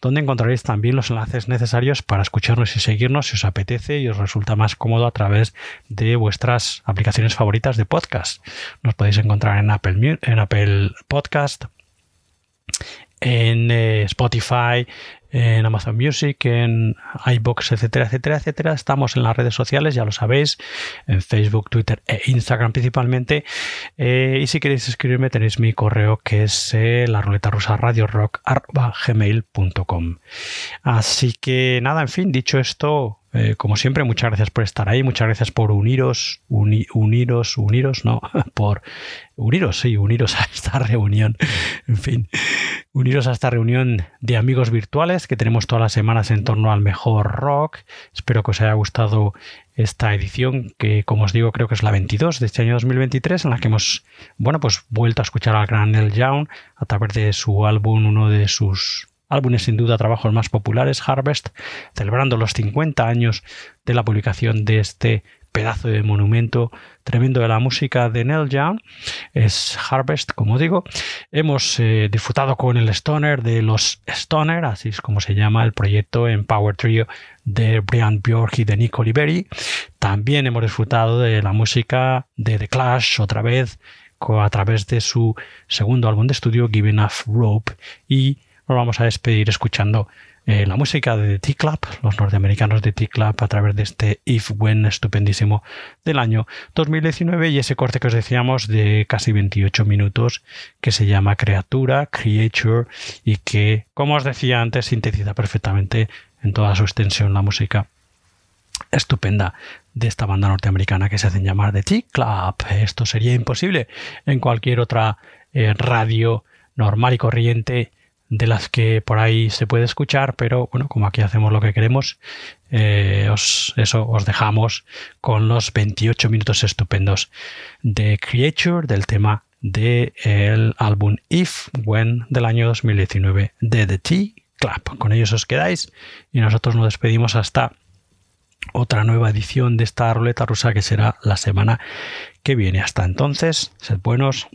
donde encontraréis también los enlaces necesarios para escucharnos y seguirnos si os apetece y os resulta más cómodo a través de vuestras aplicaciones favoritas de podcast. Nos podéis encontrar en Apple, en Apple Podcast, en eh, Spotify, en Amazon Music, en iBox, etcétera, etcétera, etcétera. Estamos en las redes sociales, ya lo sabéis, en Facebook, Twitter e Instagram principalmente. Eh, y si queréis escribirme, tenéis mi correo que es eh, la ruleta rusa radio rock. Así que nada, en fin, dicho esto, eh, como siempre, muchas gracias por estar ahí, muchas gracias por uniros, uniros, uniros, no, por uniros, sí, uniros a esta reunión, en fin, uniros a esta reunión de amigos virtuales que tenemos todas las semanas en torno al mejor rock. Espero que os haya gustado esta edición, que como os digo, creo que es la 22 de este año 2023, en la que hemos, bueno, pues vuelto a escuchar al gran Neil Young a través de su álbum, uno de sus álbumes sin duda trabajos más populares, Harvest, celebrando los 50 años de la publicación de este pedazo de monumento tremendo de la música de Neil Young, es Harvest, como digo. Hemos eh, disfrutado con el Stoner de los Stoner, así es como se llama el proyecto en Power Trio de Brian Bjork y de Nick Oliveri. También hemos disfrutado de la música de The Clash, otra vez, a través de su segundo álbum de estudio, Giving Up Rope, y nos vamos a despedir escuchando eh, la música de T-Club, los norteamericanos de T-Club, a través de este If When estupendísimo del año 2019 y ese corte que os decíamos de casi 28 minutos que se llama Creatura, Creature y que, como os decía antes, sintetiza perfectamente en toda su extensión la música estupenda de esta banda norteamericana que se hacen llamar The T-Club. Esto sería imposible en cualquier otra eh, radio normal y corriente de las que por ahí se puede escuchar, pero bueno, como aquí hacemos lo que queremos, eh, os, eso os dejamos con los 28 minutos estupendos de Creature del tema del álbum If When del año 2019 de The T Club. Con ellos os quedáis y nosotros nos despedimos hasta otra nueva edición de esta ruleta rusa que será la semana que viene. Hasta entonces, sed buenos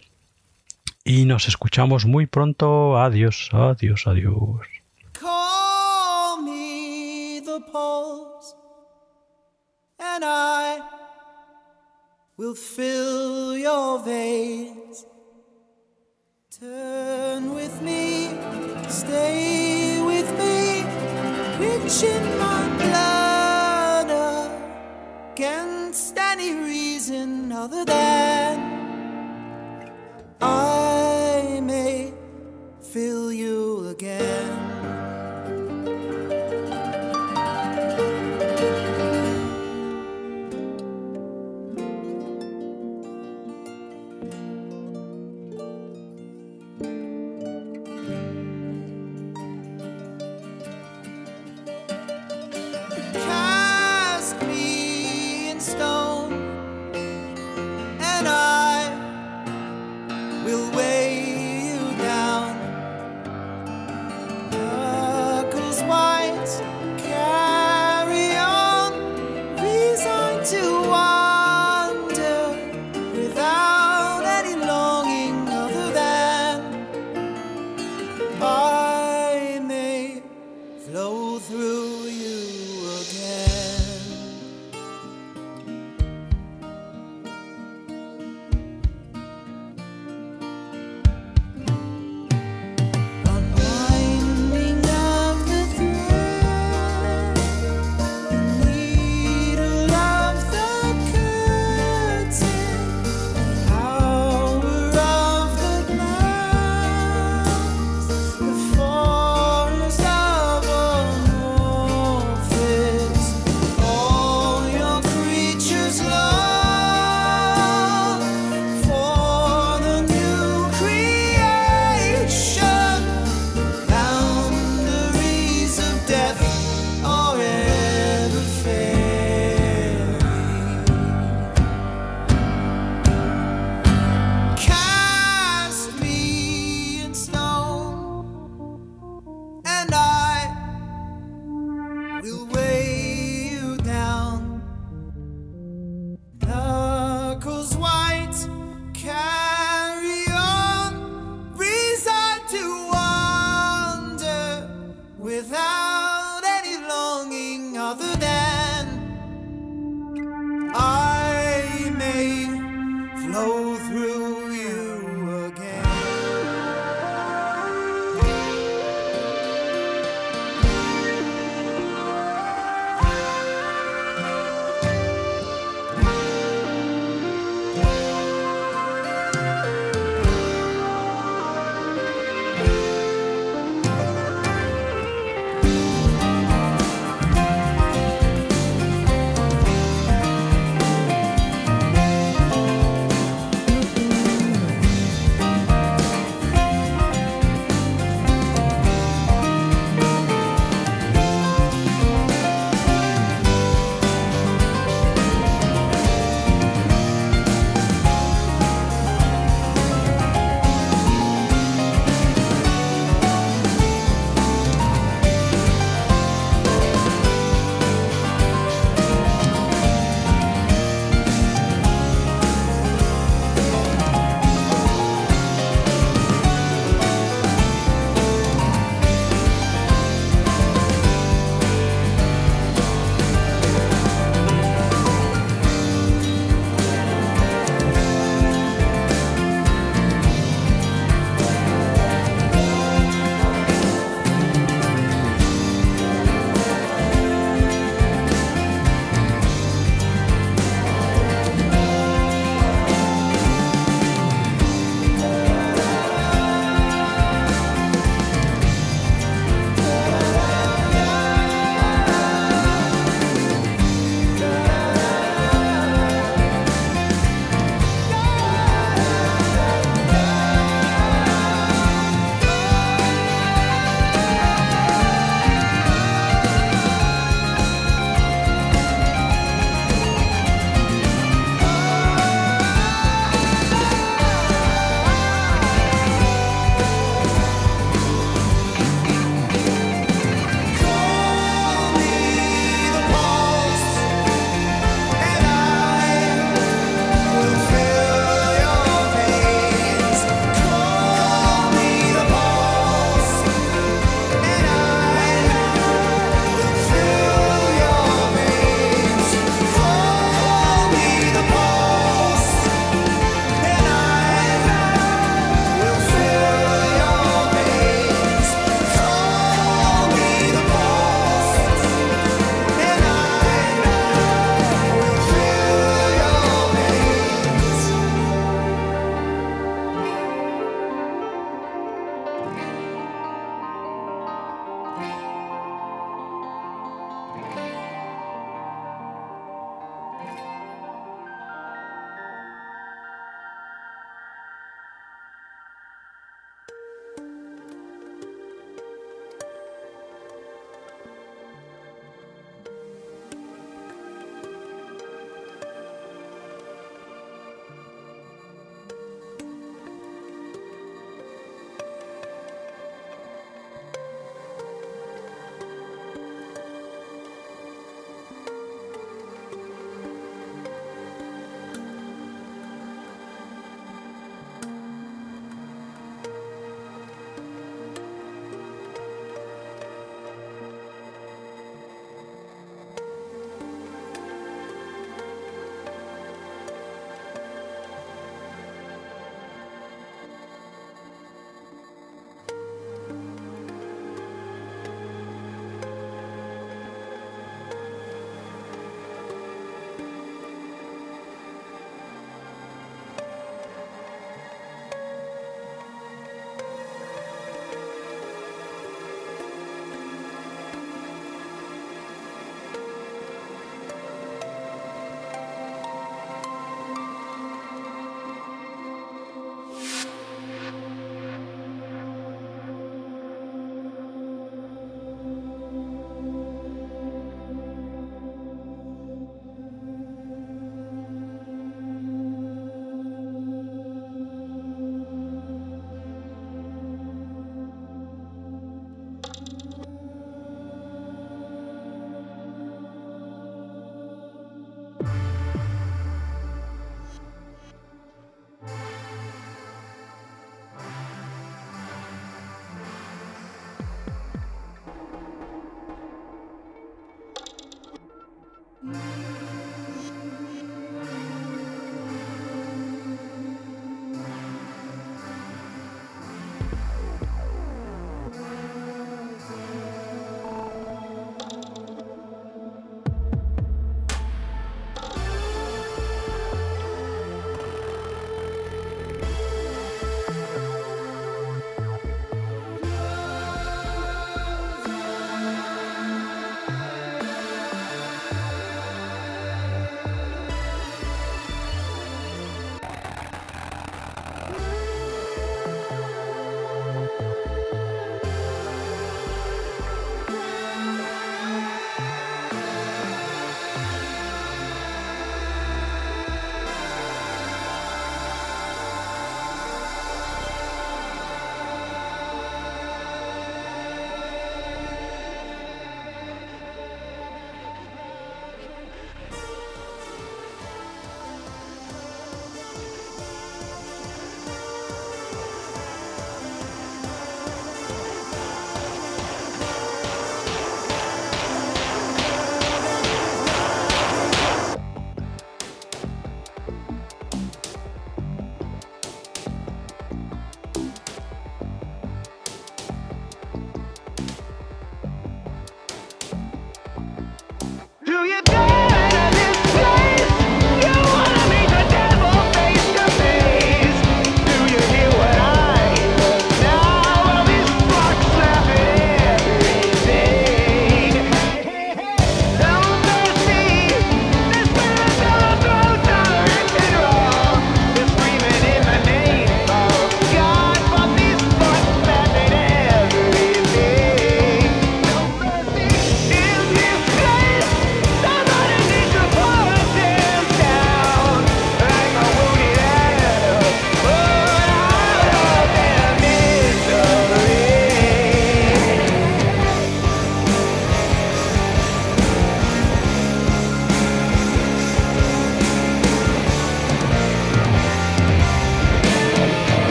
y nos escuchamos muy pronto. Adiós, adiós, adiós. Call me the pulse, and I will fill your veins. Turn with me, stay with me, rich in my blood against any reason other than I feel you again.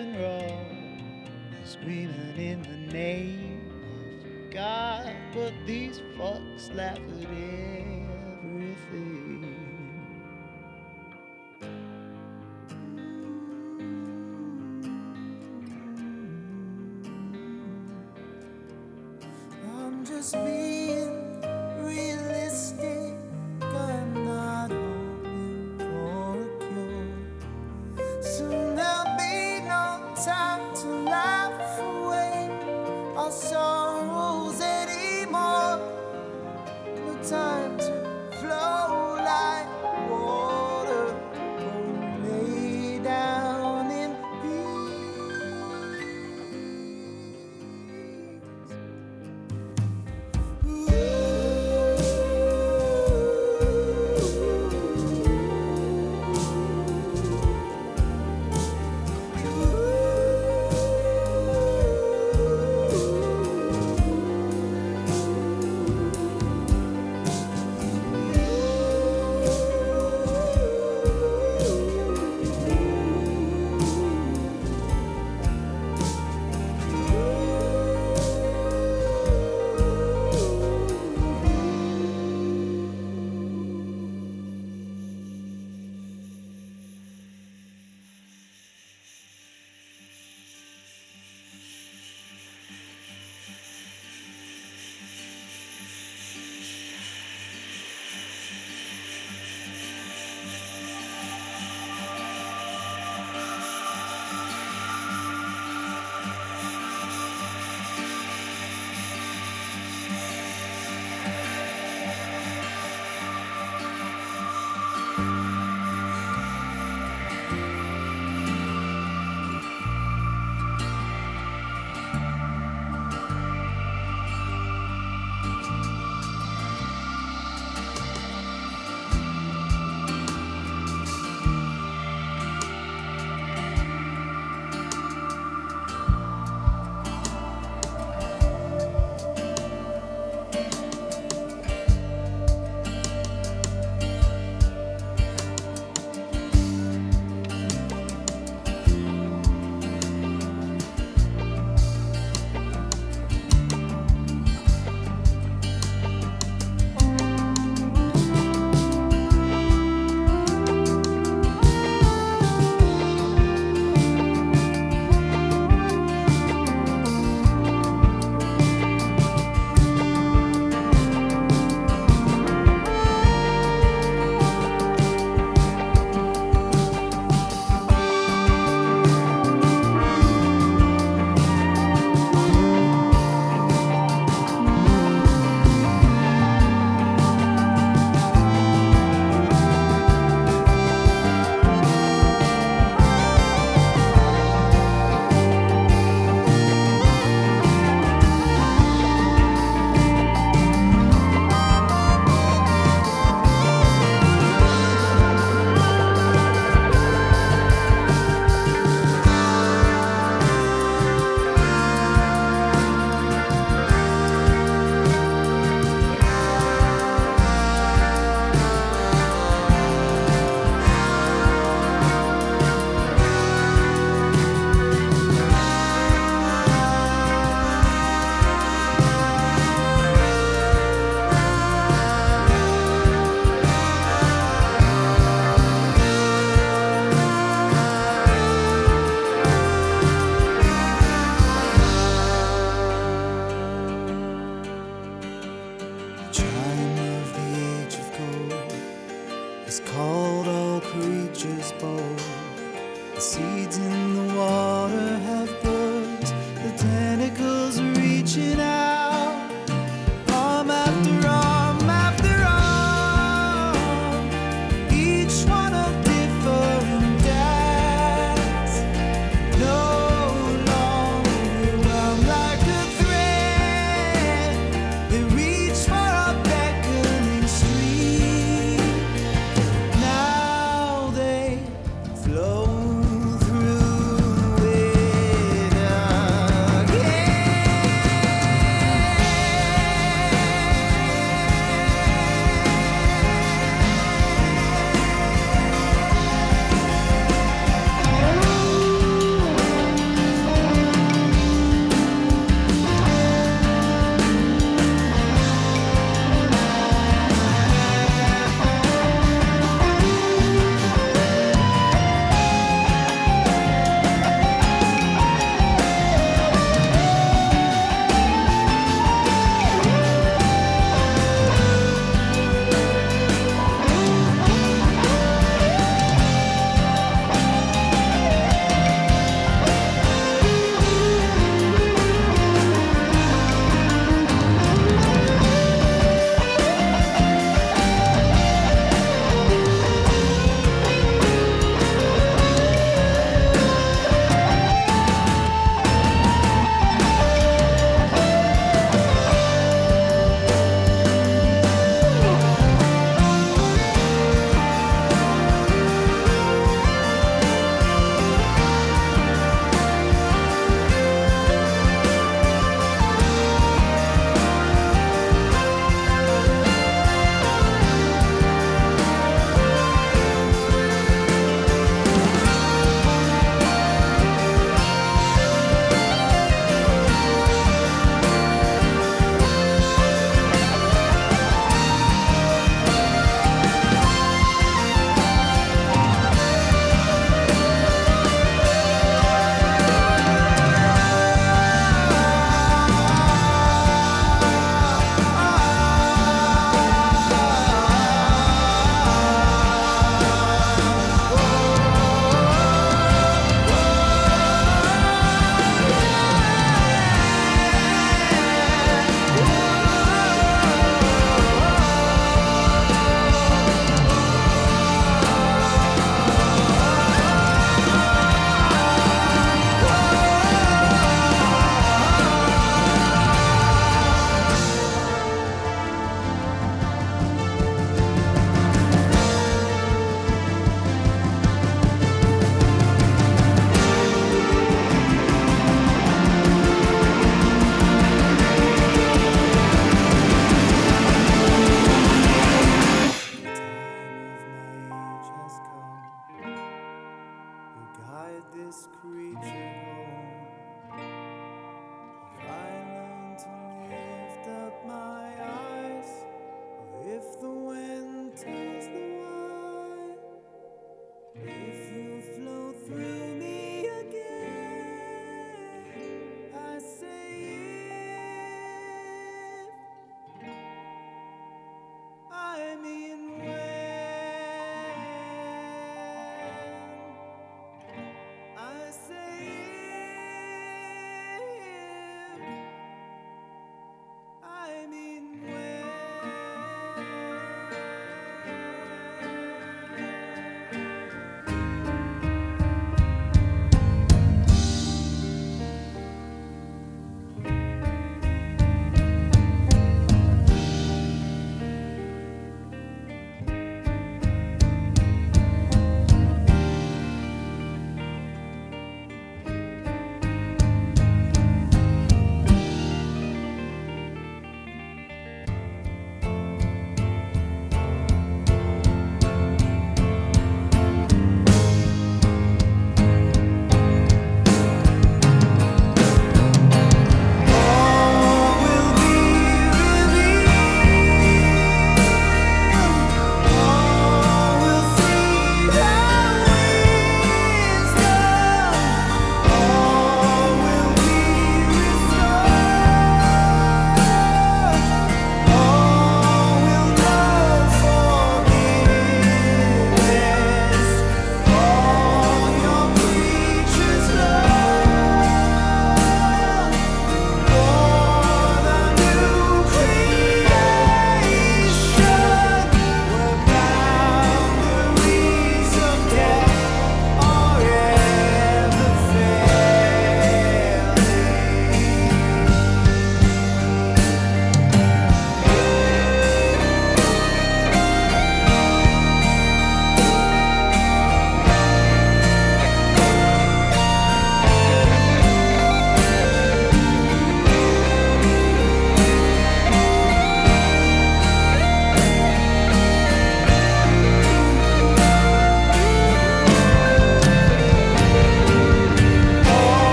and screaming in the name of God. But these fucks laugh at it.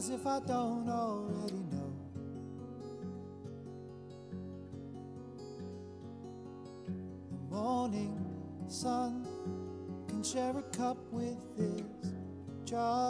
As if I don't already know. The morning sun can share a cup with his jar.